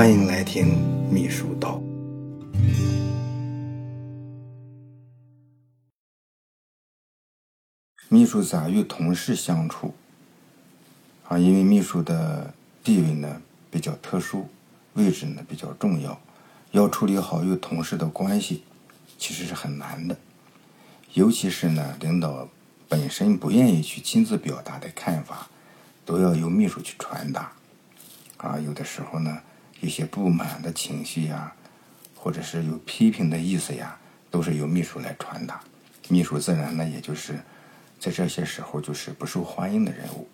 欢迎来听秘书道。秘书咋与同事相处？啊，因为秘书的地位呢比较特殊，位置呢比较重要，要处理好与同事的关系，其实是很难的。尤其是呢，领导本身不愿意去亲自表达的看法，都要由秘书去传达。啊，有的时候呢，一些不满的情绪呀，或者是有批评的意思呀，都是由秘书来传达。秘书自然呢，也就是在这些时候就是不受欢迎的人物。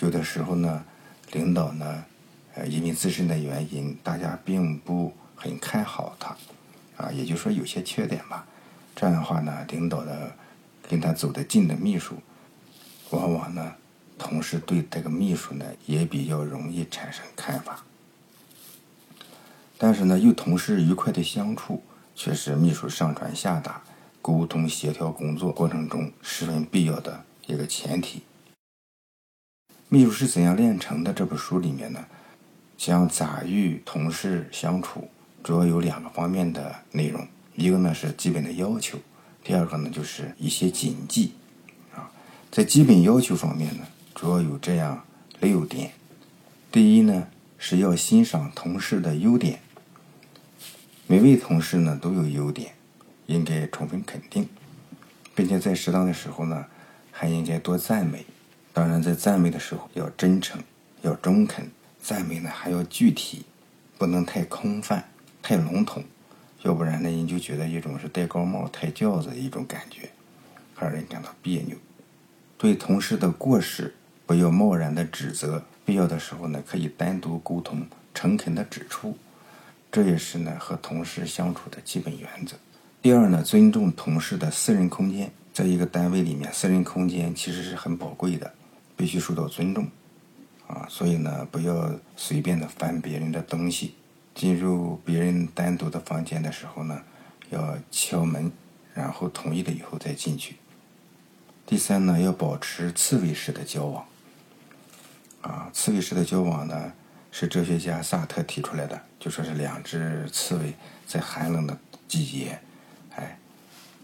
有的时候呢，领导呢，呃，因为自身的原因，大家并不很看好他，啊，也就是说有些缺点吧。这样的话呢，领导的跟他走得近的秘书，往往呢，同事对这个秘书呢也比较容易产生看法。但是呢，与同事愉快的相处，却是秘书上传下达、沟通协调工作过程中十分必要的一个前提。秘书是怎样炼成的？这本书里面呢，讲咋与同事相处，主要有两个方面的内容。一个呢是基本的要求，第二个呢就是一些谨记。啊，在基本要求方面呢，主要有这样六点。第一呢是要欣赏同事的优点，每位同事呢都有优点，应该充分肯定，并且在适当的时候呢，还应该多赞美。当然，在赞美的时候要真诚，要中肯，赞美呢还要具体，不能太空泛、太笼统，要不然呢，人就觉得一种是戴高帽、抬轿子的一种感觉，让人感到别扭。对同事的过失，不要贸然的指责，必要的时候呢，可以单独沟通，诚恳的指出，这也是呢和同事相处的基本原则。第二呢，尊重同事的私人空间，在一个单位里面，私人空间其实是很宝贵的。必须受到尊重，啊，所以呢，不要随便的翻别人的东西。进入别人单独的房间的时候呢，要敲门，然后同意了以后再进去。第三呢，要保持刺猬式的交往。啊，刺猬式的交往呢，是哲学家萨特提出来的，就说是两只刺猬在寒冷的季节，哎，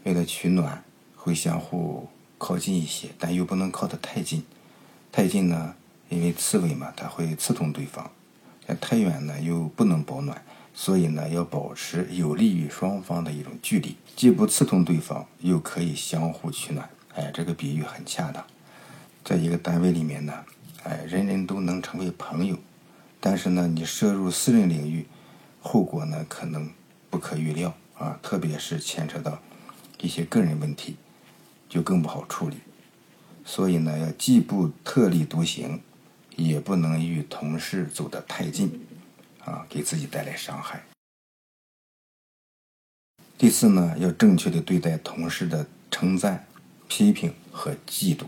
为了取暖，会相互靠近一些，但又不能靠得太近。太近呢，因为刺猬嘛，它会刺痛对方；太远呢，又不能保暖，所以呢，要保持有利于双方的一种距离，既不刺痛对方，又可以相互取暖。哎，这个比喻很恰当。在一个单位里面呢，哎，人人都能成为朋友，但是呢，你涉入私人领域，后果呢可能不可预料啊，特别是牵扯到一些个人问题，就更不好处理。所以呢，要既不特立独行，也不能与同事走得太近，啊，给自己带来伤害。第四呢，要正确的对待同事的称赞、批评和嫉妒。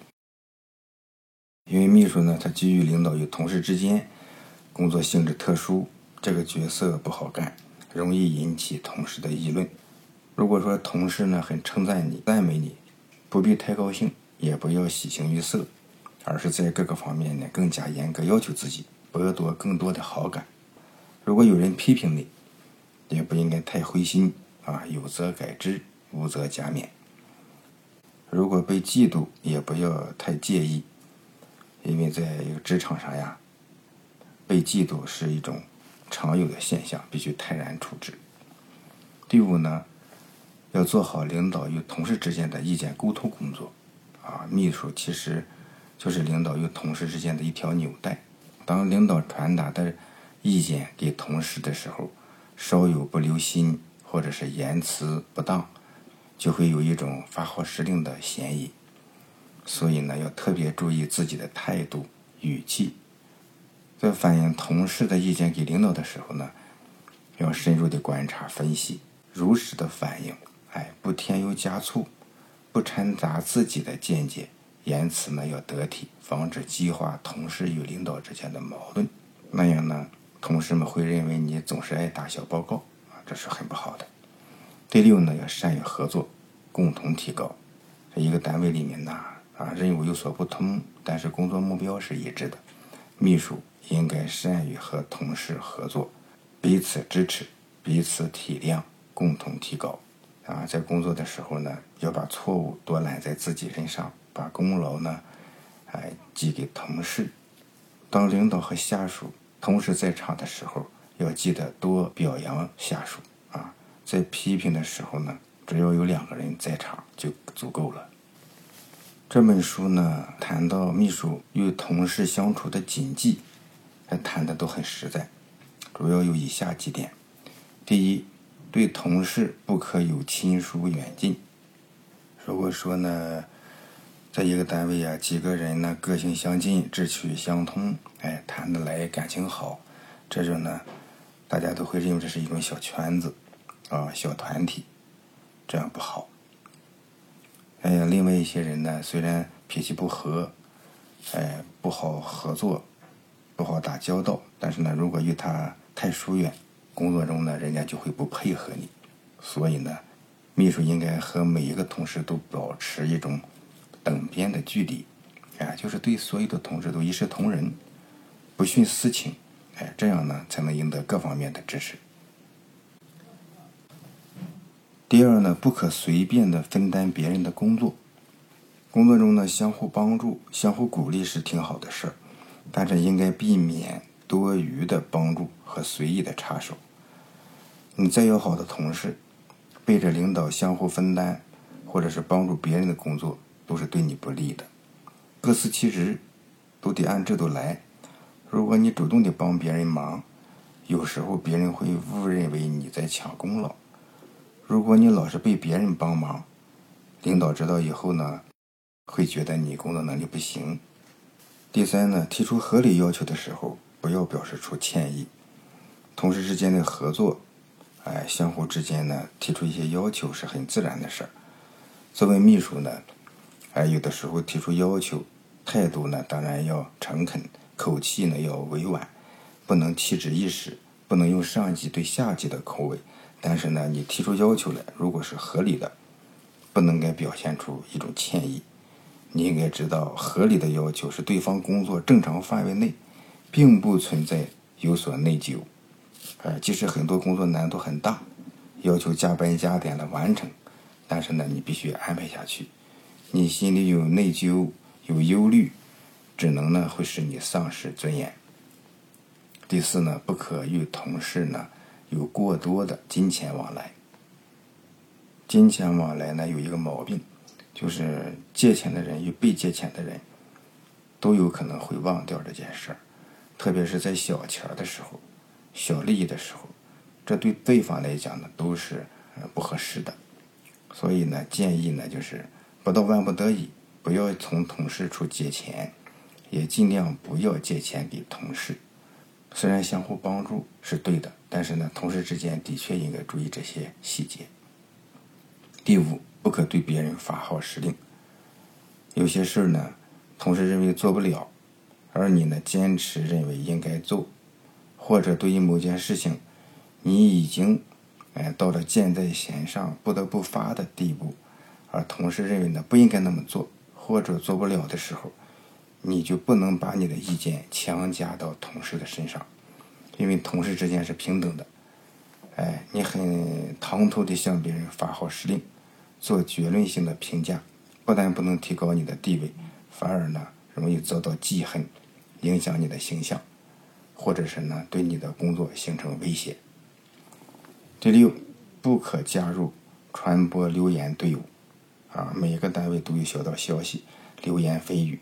因为秘书呢，他基于领导与同事之间工作性质特殊，这个角色不好干，容易引起同事的议论。如果说同事呢很称赞你、赞美你，不必太高兴。也不要喜形于色，而是在各个方面呢更加严格要求自己，博得更多的好感。如果有人批评你，也不应该太灰心啊，有则改之，无则加勉。如果被嫉妒，也不要太介意，因为在一个职场上呀，被嫉妒是一种常有的现象，必须泰然处之。第五呢，要做好领导与同事之间的意见沟通工作。啊，秘书其实就是领导与同事之间的一条纽带。当领导传达的意见给同事的时候，稍有不留心或者是言辞不当，就会有一种发号施令的嫌疑。所以呢，要特别注意自己的态度、语气。在反映同事的意见给领导的时候呢，要深入的观察分析，如实的反映，哎，不添油加醋。不掺杂自己的见解，言辞呢要得体，防止激化同事与领导之间的矛盾。那样呢，同事们会认为你总是爱打小报告啊，这是很不好的。第六呢，要善于合作，共同提高。在一个单位里面呢，啊，任务有所不同，但是工作目标是一致的。秘书应该善于和同事合作，彼此支持，彼此体谅，共同提高。啊，在工作的时候呢，要把错误多揽在自己身上，把功劳呢，哎，寄给同事。当领导和下属同时在场的时候，要记得多表扬下属。啊，在批评的时候呢，只要有两个人在场就足够了。这本书呢，谈到秘书与同事相处的谨记，谈的都很实在，主要有以下几点：第一。对同事不可有亲疏远近。如果说呢，在一个单位啊，几个人呢个性相近、志趣相通，哎，谈得来、感情好，这种呢，大家都会认为这是一种小圈子啊、小团体，这样不好。哎，另外一些人呢，虽然脾气不和，哎，不好合作，不好打交道，但是呢，如果与他太疏远。工作中呢，人家就会不配合你，所以呢，秘书应该和每一个同事都保持一种等边的距离，哎，就是对所有的同事都一视同仁，不徇私情，哎，这样呢才能赢得各方面的支持。第二呢，不可随便的分担别人的工作，工作中呢相互帮助、相互鼓励是挺好的事儿，但是应该避免。多余的帮助和随意的插手，你再要好的同事，背着领导相互分担，或者是帮助别人的工作，都是对你不利的。各司其职，都得按制度来。如果你主动的帮别人忙，有时候别人会误认为你在抢功劳。如果你老是被别人帮忙，领导知道以后呢，会觉得你工作能力不行。第三呢，提出合理要求的时候。不要表示出歉意，同事之间的合作，哎，相互之间呢提出一些要求是很自然的事儿。作为秘书呢，哎，有的时候提出要求，态度呢当然要诚恳，口气呢要委婉，不能气质一时，不能用上级对下级的口吻。但是呢，你提出要求来，如果是合理的，不能该表现出一种歉意。你应该知道，合理的要求是对方工作正常范围内。并不存在有所内疚，呃，即使很多工作难度很大，要求加班加点的完成，但是呢，你必须安排下去。你心里有内疚、有忧虑，只能呢会使你丧失尊严。第四呢，不可与同事呢有过多的金钱往来。金钱往来呢有一个毛病，就是借钱的人与被借钱的人，都有可能会忘掉这件事儿。特别是在小钱儿的时候、小利益的时候，这对对方来讲呢都是不合适的。所以呢，建议呢就是不到万不得已，不要从同事处借钱，也尽量不要借钱给同事。虽然相互帮助是对的，但是呢，同事之间的确应该注意这些细节。第五，不可对别人发号施令。有些事儿呢，同事认为做不了。而你呢，坚持认为应该做，或者对于某件事情，你已经哎到了箭在弦上不得不发的地步，而同事认为呢不应该那么做，或者做不了的时候，你就不能把你的意见强加到同事的身上，因为同事之间是平等的。哎，你很唐突的向别人发号施令，做结论性的评价，不但不能提高你的地位，反而呢容易遭到记恨。影响你的形象，或者是呢对你的工作形成威胁。第六，不可加入传播流言队伍，啊，每个单位都有小道消息、流言蜚语，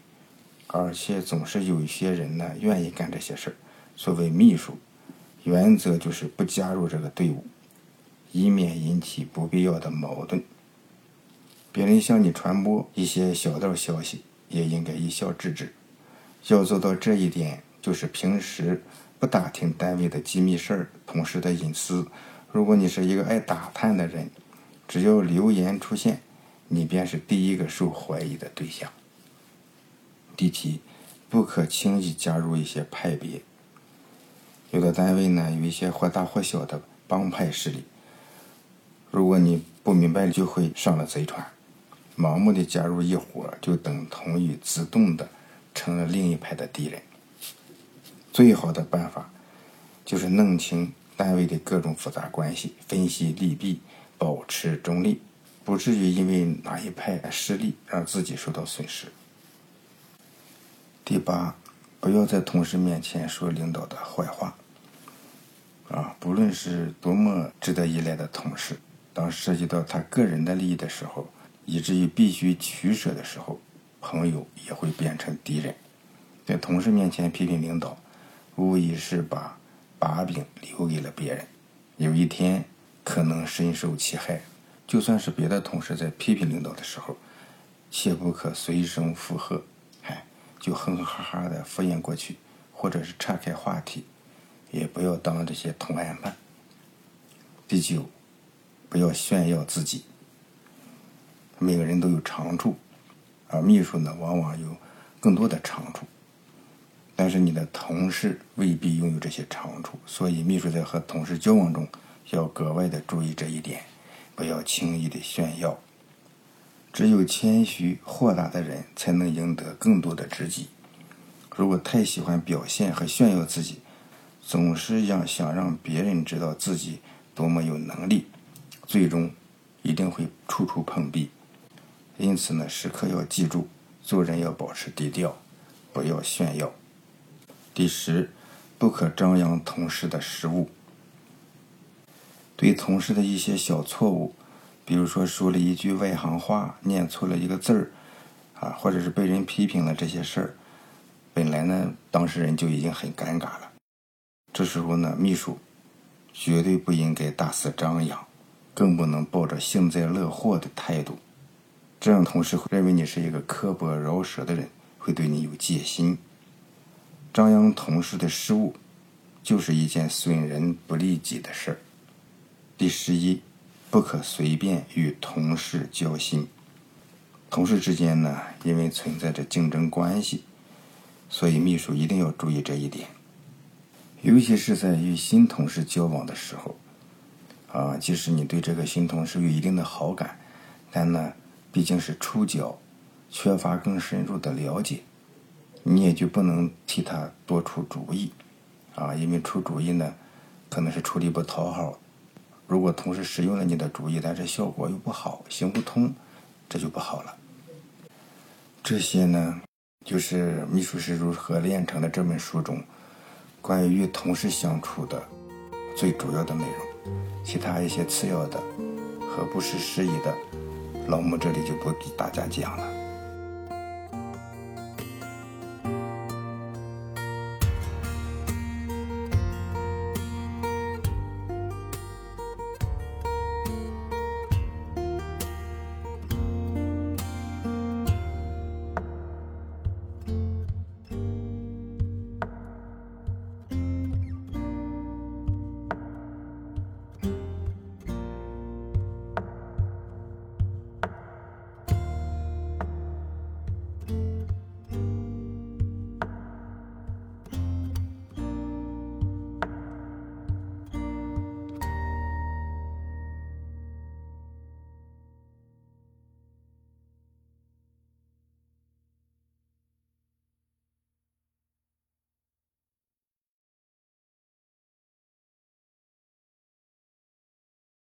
而且总是有一些人呢愿意干这些事儿。作为秘书，原则就是不加入这个队伍，以免引起不必要的矛盾。别人向你传播一些小道消息，也应该一笑置之。要做到这一点，就是平时不打听单位的机密事儿、同事的隐私。如果你是一个爱打探的人，只要流言出现，你便是第一个受怀疑的对象。第七，不可轻易加入一些派别。有的单位呢，有一些或大或小的帮派势力。如果你不明白，就会上了贼船。盲目的加入一伙，就等同于自动的。成了另一派的敌人。最好的办法就是弄清单位的各种复杂关系，分析利弊，保持中立，不至于因为哪一派失利让自己受到损失。第八，不要在同事面前说领导的坏话。啊，不论是多么值得依赖的同事，当涉及到他个人的利益的时候，以至于必须取舍的时候，朋友也会变成敌人。在同事面前批评领导，无疑是把把柄留给了别人，有一天可能深受其害。就算是别的同事在批评领导的时候，切不可随声附和，就哼哼哈哈的敷衍过去，或者是岔开话题。也不要当这些同案犯。第九，不要炫耀自己。每个人都有长处，而秘书呢，往往有更多的长处。但是你的同事未必拥有这些长处，所以秘书在和同事交往中要格外的注意这一点，不要轻易的炫耀。只有谦虚豁达的人，才能赢得更多的知己。如果太喜欢表现和炫耀自己，总是让想让别人知道自己多么有能力，最终一定会处处碰壁。因此呢，时刻要记住，做人要保持低调，不要炫耀。第十，不可张扬同事的失误。对同事的一些小错误，比如说说了一句外行话，念错了一个字儿，啊，或者是被人批评了这些事儿，本来呢，当事人就已经很尴尬了。这时候呢，秘书绝对不应该大肆张扬，更不能抱着幸灾乐祸的态度，这样同事会认为你是一个刻薄饶舌的人，会对你有戒心。张扬同事的失误，就是一件损人不利己的事儿。第十一，不可随便与同事交心。同事之间呢，因为存在着竞争关系，所以秘书一定要注意这一点。尤其是在与新同事交往的时候，啊，即使你对这个新同事有一定的好感，但呢，毕竟是初交，缺乏更深入的了解，你也就不能替他多出主意，啊，因为出主意呢，可能是出力不讨好。如果同事使用了你的主意，但是效果又不好，行不通，这就不好了。这些呢，就是《秘书是如何炼成的》这本书中。关于与同事相处的最主要的内容，其他一些次要的和不失时宜的，老木这里就不给大家讲了。